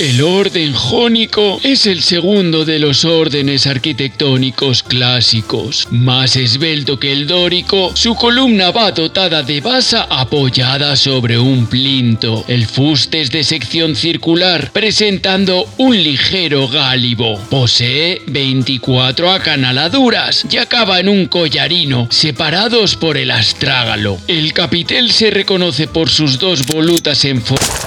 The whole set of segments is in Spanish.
El orden jónico es el segundo de los órdenes arquitectónicos clásicos. Más esbelto que el dórico, su columna va dotada de basa apoyada sobre un plinto. El fuste es de sección circular, presentando un ligero gálibo. Posee 24 acanaladuras y acaba en un collarino, separados por el astrágalo. El capitel se reconoce por sus dos volutas en forma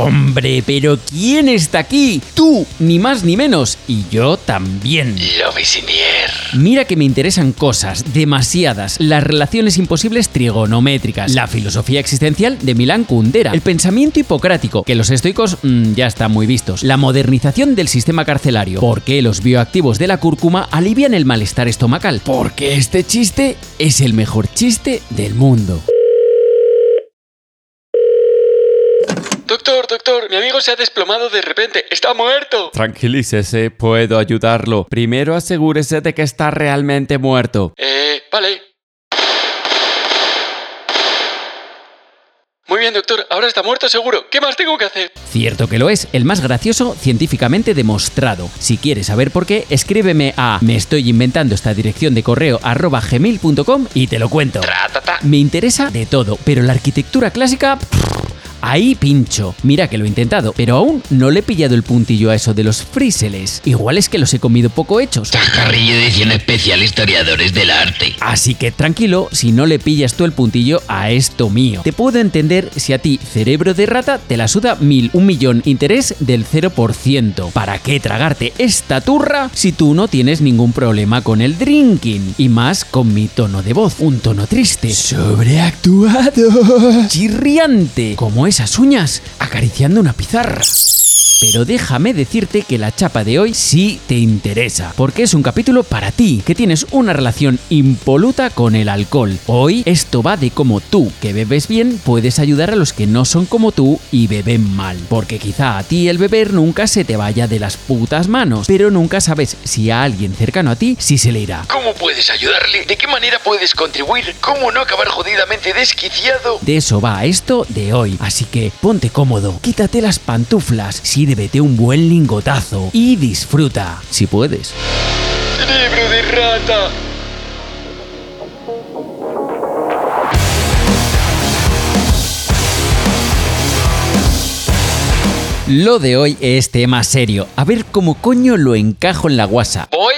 Hombre, pero ¿quién está aquí? Tú, ni más ni menos. Y yo también. Lo Visinier. Mira que me interesan cosas, demasiadas. Las relaciones imposibles trigonométricas, la filosofía existencial de Milán Kundera, el pensamiento hipocrático, que los estoicos mm, ya están muy vistos, la modernización del sistema carcelario, por qué los bioactivos de la cúrcuma alivian el malestar estomacal, porque este chiste es el mejor chiste del mundo. Doctor, doctor, mi amigo se ha desplomado de repente. Está muerto. Tranquilícese, puedo ayudarlo. Primero asegúrese de que está realmente muerto. Eh, vale. Muy bien, doctor. Ahora está muerto seguro. ¿Qué más tengo que hacer? Cierto que lo es, el más gracioso científicamente demostrado. Si quieres saber por qué, escríbeme a me estoy inventando esta dirección de correo arroba gmail.com y te lo cuento. Me interesa de todo, pero la arquitectura clásica... pff, Ahí pincho. Mira que lo he intentado, pero aún no le he pillado el puntillo a eso de los fríseles. Igual es que los he comido poco hechos. Chascarrillo edición especial historiadores del arte. Así que tranquilo si no le pillas tú el puntillo a esto mío. Te puedo entender si a ti, cerebro de rata, te la suda mil, un millón, interés del 0%. ¿Para qué tragarte esta turra si tú no tienes ningún problema con el drinking? Y más con mi tono de voz, un tono triste, sobreactuado, chirriante, como esas uñas acariciando una pizarra. Pero déjame decirte que la chapa de hoy sí te interesa, porque es un capítulo para ti, que tienes una relación impoluta con el alcohol. Hoy esto va de cómo tú, que bebes bien, puedes ayudar a los que no son como tú y beben mal. Porque quizá a ti el beber nunca se te vaya de las putas manos, pero nunca sabes si a alguien cercano a ti sí se le irá. ¿Cómo puedes ayudarle? ¿De qué manera puedes contribuir? ¿Cómo no acabar jodidamente desquiciado? De eso va esto de hoy, así que ponte cómodo, quítate las pantuflas, sírvete un buen lingotazo y disfruta, si puedes. ¡Cerebro de rata! Lo de hoy es tema serio, a ver cómo coño lo encajo en la guasa. Voy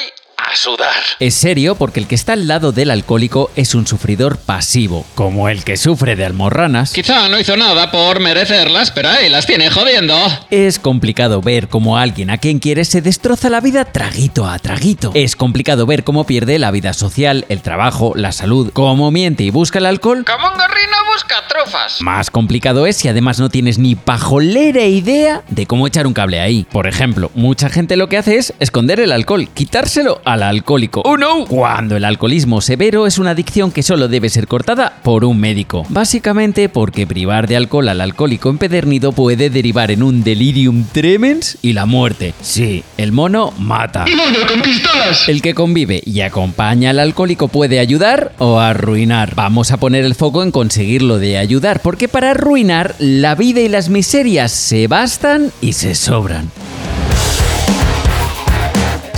a sudar. Es serio porque el que está al lado del alcohólico es un sufridor pasivo, como el que sufre de almorranas. Quizá no hizo nada por merecerlas, pero ahí las tiene jodiendo. Es complicado ver cómo alguien a quien quiere se destroza la vida traguito a traguito. Es complicado ver cómo pierde la vida social, el trabajo, la salud, cómo miente y busca el alcohol. Como un gorrino busca trufas. Más complicado es si además no tienes ni pajolera idea de cómo echar un cable ahí. Por ejemplo, mucha gente lo que hace es esconder el alcohol, quitárselo al alcohólico. ¡Oh no! Cuando el alcoholismo severo es una adicción que solo debe ser cortada por un médico. Básicamente porque privar de alcohol al alcohólico empedernido puede derivar en un delirium tremens y la muerte. Sí, el mono mata. ¡Mono con pistolas! El que convive y acompaña al alcohólico puede ayudar o arruinar. Vamos a poner el foco en conseguirlo de ayudar, porque para arruinar la vida y las miserias se bastan y se sobran.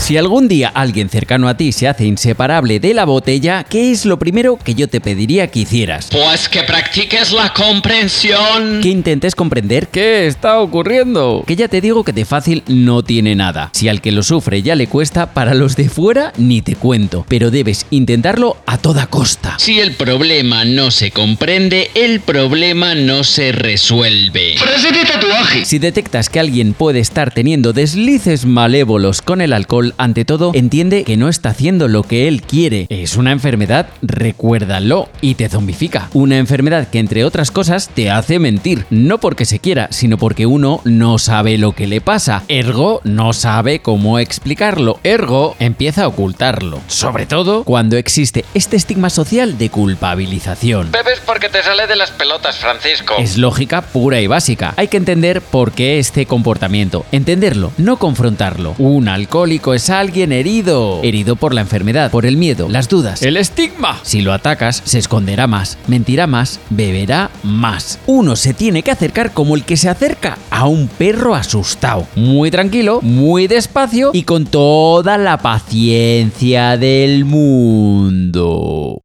Si algún día alguien cercano a ti se hace inseparable de la botella, ¿qué es lo primero que yo te pediría que hicieras? Pues que practiques la comprensión. Que intentes comprender qué está ocurriendo. Que ya te digo que de fácil no tiene nada. Si al que lo sufre ya le cuesta, para los de fuera ni te cuento. Pero debes intentarlo a toda costa. Si el problema no se comprende, el problema no se resuelve. Tatuaje. Si detectas que alguien puede estar teniendo deslices malévolos con el alcohol, ante todo, entiende que no está haciendo lo que él quiere. Es una enfermedad, recuérdalo, y te zombifica. Una enfermedad que, entre otras cosas, te hace mentir. No porque se quiera, sino porque uno no sabe lo que le pasa. Ergo, no sabe cómo explicarlo. Ergo, empieza a ocultarlo. Sobre todo cuando existe este estigma social de culpabilización. Bebes porque te sale de las pelotas, Francisco. Es lógica pura y básica. Hay que entender por qué este comportamiento. Entenderlo, no confrontarlo. Un alcohólico es alguien herido. Herido por la enfermedad, por el miedo, las dudas, el estigma. Si lo atacas, se esconderá más, mentirá más, beberá más. Uno se tiene que acercar como el que se acerca a un perro asustado. Muy tranquilo, muy despacio y con toda la paciencia del mundo.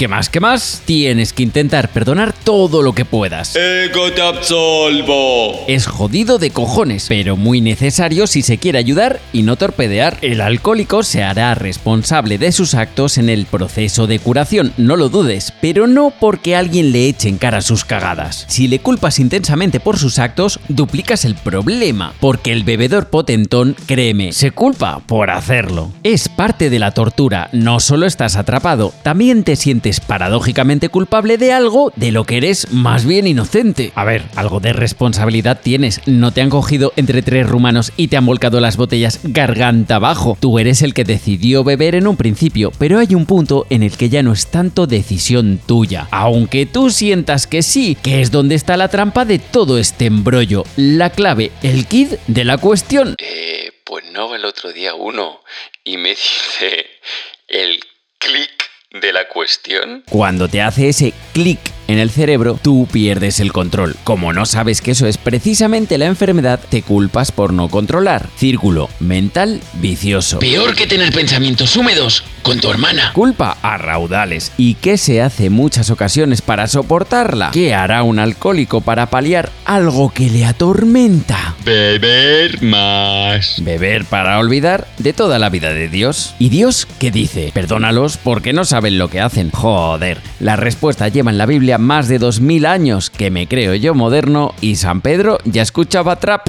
¿Qué más? ¿Qué más? Tienes que intentar perdonar todo lo que puedas. Ego te absolvo. Es jodido de cojones, pero muy necesario si se quiere ayudar y no torpedear. El alcohólico se hará responsable de sus actos en el proceso de curación, no lo dudes, pero no porque alguien le eche en cara sus cagadas. Si le culpas intensamente por sus actos, duplicas el problema, porque el bebedor potentón, créeme, se culpa por hacerlo. Es parte de la tortura, no solo estás atrapado, también te sientes paradójicamente culpable de algo de lo que eres más bien inocente. A ver, algo de responsabilidad tienes. No te han cogido entre tres rumanos y te han volcado las botellas garganta abajo. Tú eres el que decidió beber en un principio, pero hay un punto en el que ya no es tanto decisión tuya. Aunque tú sientas que sí, que es donde está la trampa de todo este embrollo. La clave, el kid de la cuestión. Eh, pues no, el otro día uno y me dice el clic de la cuestión. Cuando te hace ese clic en el cerebro, tú pierdes el control. Como no sabes que eso es precisamente la enfermedad, te culpas por no controlar. Círculo mental vicioso. Peor que tener pensamientos húmedos con tu hermana. Culpa a raudales. ¿Y qué se hace muchas ocasiones para soportarla? ¿Qué hará un alcohólico para paliar algo que le atormenta? Beber más. Beber para olvidar de toda la vida de Dios. ¿Y Dios qué dice? Perdónalos porque no saben lo que hacen. Joder, la respuesta lleva en la Biblia más de 2000 años, que me creo yo moderno, y San Pedro ya escuchaba trap.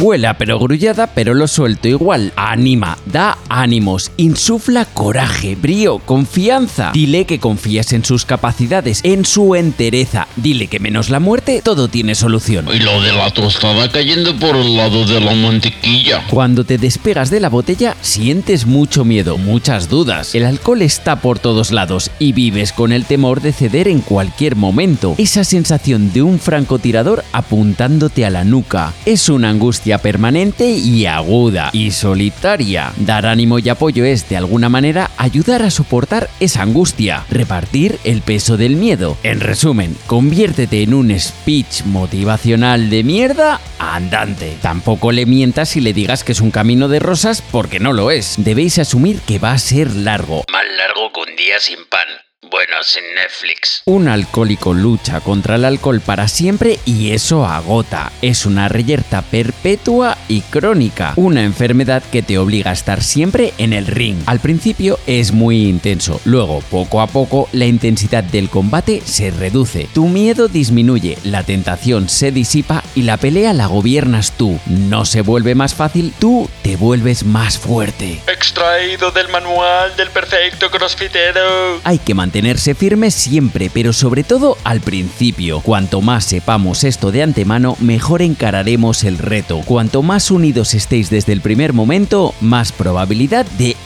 Huela pero grullada, pero lo suelto igual. Anima, da ánimos, insufla coraje, brío, confianza. Dile que confías en sus capacidades, en su entereza. Dile que menos la muerte, todo tiene solución. Y lo de la tostada cayendo por el lado de la mantequilla. Cuando te despegas de la botella, sientes mucho miedo, muchas dudas. El alcohol está por todos lados y vives con el temor de ceder en cualquier momento. Esa sensación de un francotirador apuntándote a la nuca. Es una angustia permanente y aguda y solitaria. Dar ánimo y apoyo es, de alguna manera, ayudar a soportar esa angustia, repartir el peso del miedo. En resumen, conviértete en un speech motivacional de mierda andante. Tampoco le mientas y le digas que es un camino de rosas porque no lo es. Debéis asumir que va a ser largo. Más largo que un día sin pan. Netflix. Un alcohólico lucha contra el alcohol para siempre y eso agota. Es una reyerta perpetua y crónica. Una enfermedad que te obliga a estar siempre en el ring. Al principio es muy intenso. Luego, poco a poco, la intensidad del combate se reduce. Tu miedo disminuye, la tentación se disipa y la pelea la gobiernas tú. No se vuelve más fácil, tú te vuelves más fuerte. Extraído del manual del perfecto crossfitero. Hay que mantenerse firme siempre, pero sobre todo al principio. Cuanto más sepamos esto de antemano, mejor encararemos el reto. Cuanto más unidos estéis desde el primer momento, más probabilidad de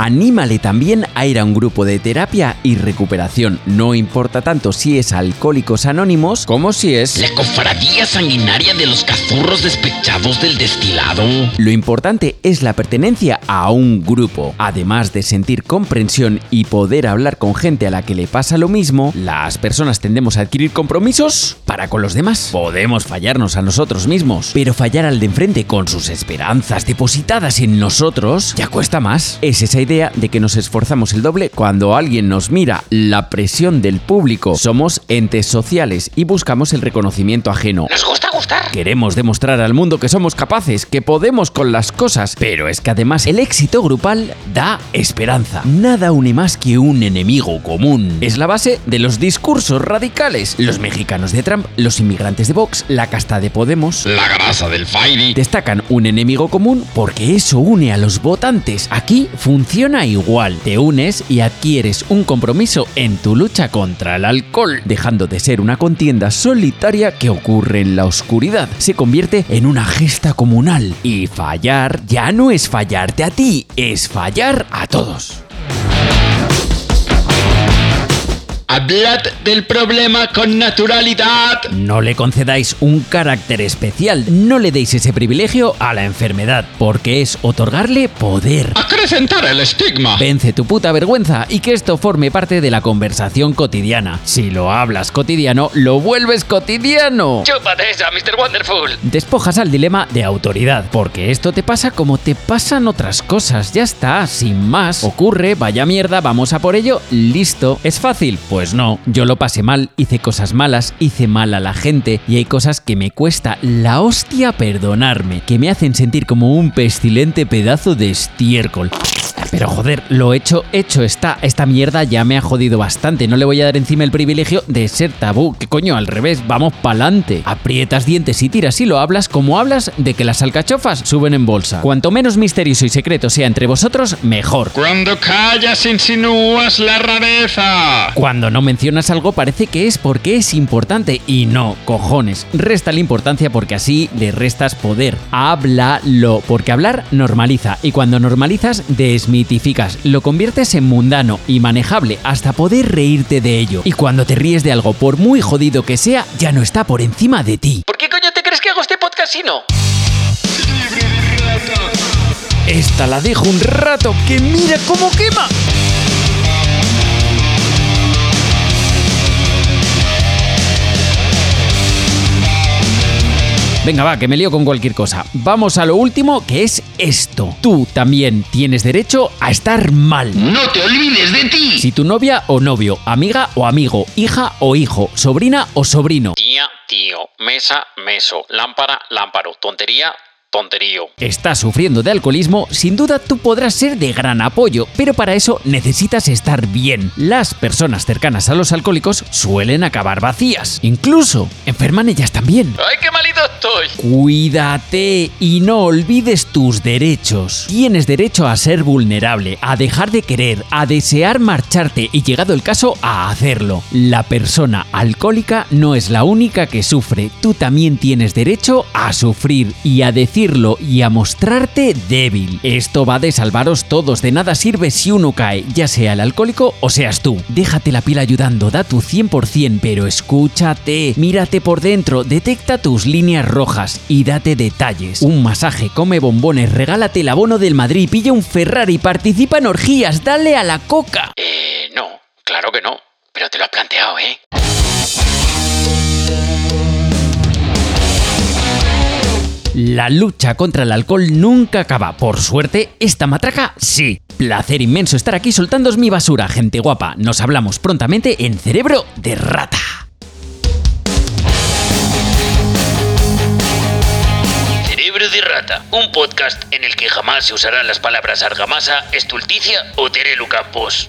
Anímale también a ir a un grupo de terapia y recuperación. No importa tanto si es Alcohólicos Anónimos como si es... La cofradía sanguinaria de los cazurros despechados del destilado. Lo importante es la pertenencia a un grupo. Además de sentir comprensión y poder hablar con gente a la que le pasa lo mismo, las personas tendemos a adquirir compromisos para con los demás. Podemos fallarnos a nosotros mismos, pero fallar al de enfrente con sus esperanzas depositadas en nosotros ya cuesta más. Es esa idea de que nos esforzamos el doble cuando alguien nos mira, la presión del público. Somos entes sociales y buscamos el reconocimiento ajeno. Gustar. Queremos demostrar al mundo que somos capaces, que podemos con las cosas, pero es que además el éxito grupal da esperanza. Nada une más que un enemigo común. Es la base de los discursos radicales. Los mexicanos de Trump, los inmigrantes de Vox, la casta de Podemos. La grasa del Fairy. Destacan un enemigo común porque eso une a los votantes. Aquí funciona igual. Te unes y adquieres un compromiso en tu lucha contra el alcohol, dejando de ser una contienda solitaria que ocurre en la oscuridad oscuridad. Se convierte en una gesta comunal. Y fallar ya no es fallarte a ti, es fallar a todos. Hablad del problema con naturalidad. No le concedáis un carácter especial, no le deis ese privilegio a la enfermedad, porque es otorgarle poder. Acrecentar el estigma. Vence tu puta vergüenza y que esto forme parte de la conversación cotidiana. Si lo hablas cotidiano, lo vuelves cotidiano. Chúpate esa, Mr. Wonderful. Despojas al dilema de autoridad, porque esto te pasa como te pasan otras cosas, ya está, sin más. Ocurre, vaya mierda, vamos a por ello, listo. ¿Es fácil? Pues no, yo lo pasé mal, hice cosas malas, hice mal a la gente y hay cosas que me cuesta la hostia perdonarme, que me hacen sentir como un pestilente pedazo de estiércol. Pero joder, lo hecho, hecho está. Esta mierda ya me ha jodido bastante. No le voy a dar encima el privilegio de ser tabú. ¿Qué coño? Al revés, vamos pa'lante. Aprietas dientes y tiras y lo hablas como hablas de que las alcachofas suben en bolsa. Cuanto menos misterioso y secreto sea entre vosotros, mejor. Cuando callas insinúas la rareza. Cuando no mencionas algo parece que es porque es importante y no, cojones. Resta la importancia porque así le restas poder. Háblalo, porque hablar normaliza y cuando normalizas desmitificas, lo conviertes en mundano y manejable hasta poder reírte de ello. Y cuando te ríes de algo, por muy jodido que sea, ya no está por encima de ti. ¿Por qué coño te crees que hago este podcast si no? Esta la dejo un rato que mira cómo quema. Venga, va, que me lío con cualquier cosa. Vamos a lo último, que es esto. Tú también tienes derecho a estar mal. ¡No te olvides de ti! Si tu novia o novio, amiga o amigo, hija o hijo, sobrina o sobrino, Tía, tío, mesa, meso, lámpara, lámparo, tontería, tonterío. está sufriendo de alcoholismo, sin duda tú podrás ser de gran apoyo, pero para eso necesitas estar bien. Las personas cercanas a los alcohólicos suelen acabar vacías. Incluso enferman ellas también. ¡Ay, qué malito estoy! Cuídate y no olvides tus derechos. Tienes derecho a ser vulnerable, a dejar de querer, a desear marcharte y llegado el caso a hacerlo. La persona alcohólica no es la única que sufre, tú también tienes derecho a sufrir y a y a mostrarte débil. Esto va de salvaros todos, de nada sirve si uno cae, ya sea el alcohólico o seas tú. Déjate la piel ayudando, da tu 100%, pero escúchate, mírate por dentro, detecta tus líneas rojas y date detalles. Un masaje, come bombones, regálate el abono del Madrid, pilla un Ferrari, participa en orgías, dale a la coca. Eh, no, claro que no. Pero te lo has planteado, ¿eh? La lucha contra el alcohol nunca acaba. Por suerte, esta matraca sí. Placer inmenso estar aquí soltándos mi basura, gente guapa. Nos hablamos prontamente en Cerebro de Rata. Cerebro de Rata, un podcast en el que jamás se usarán las palabras argamasa, estulticia o Terelu Campos.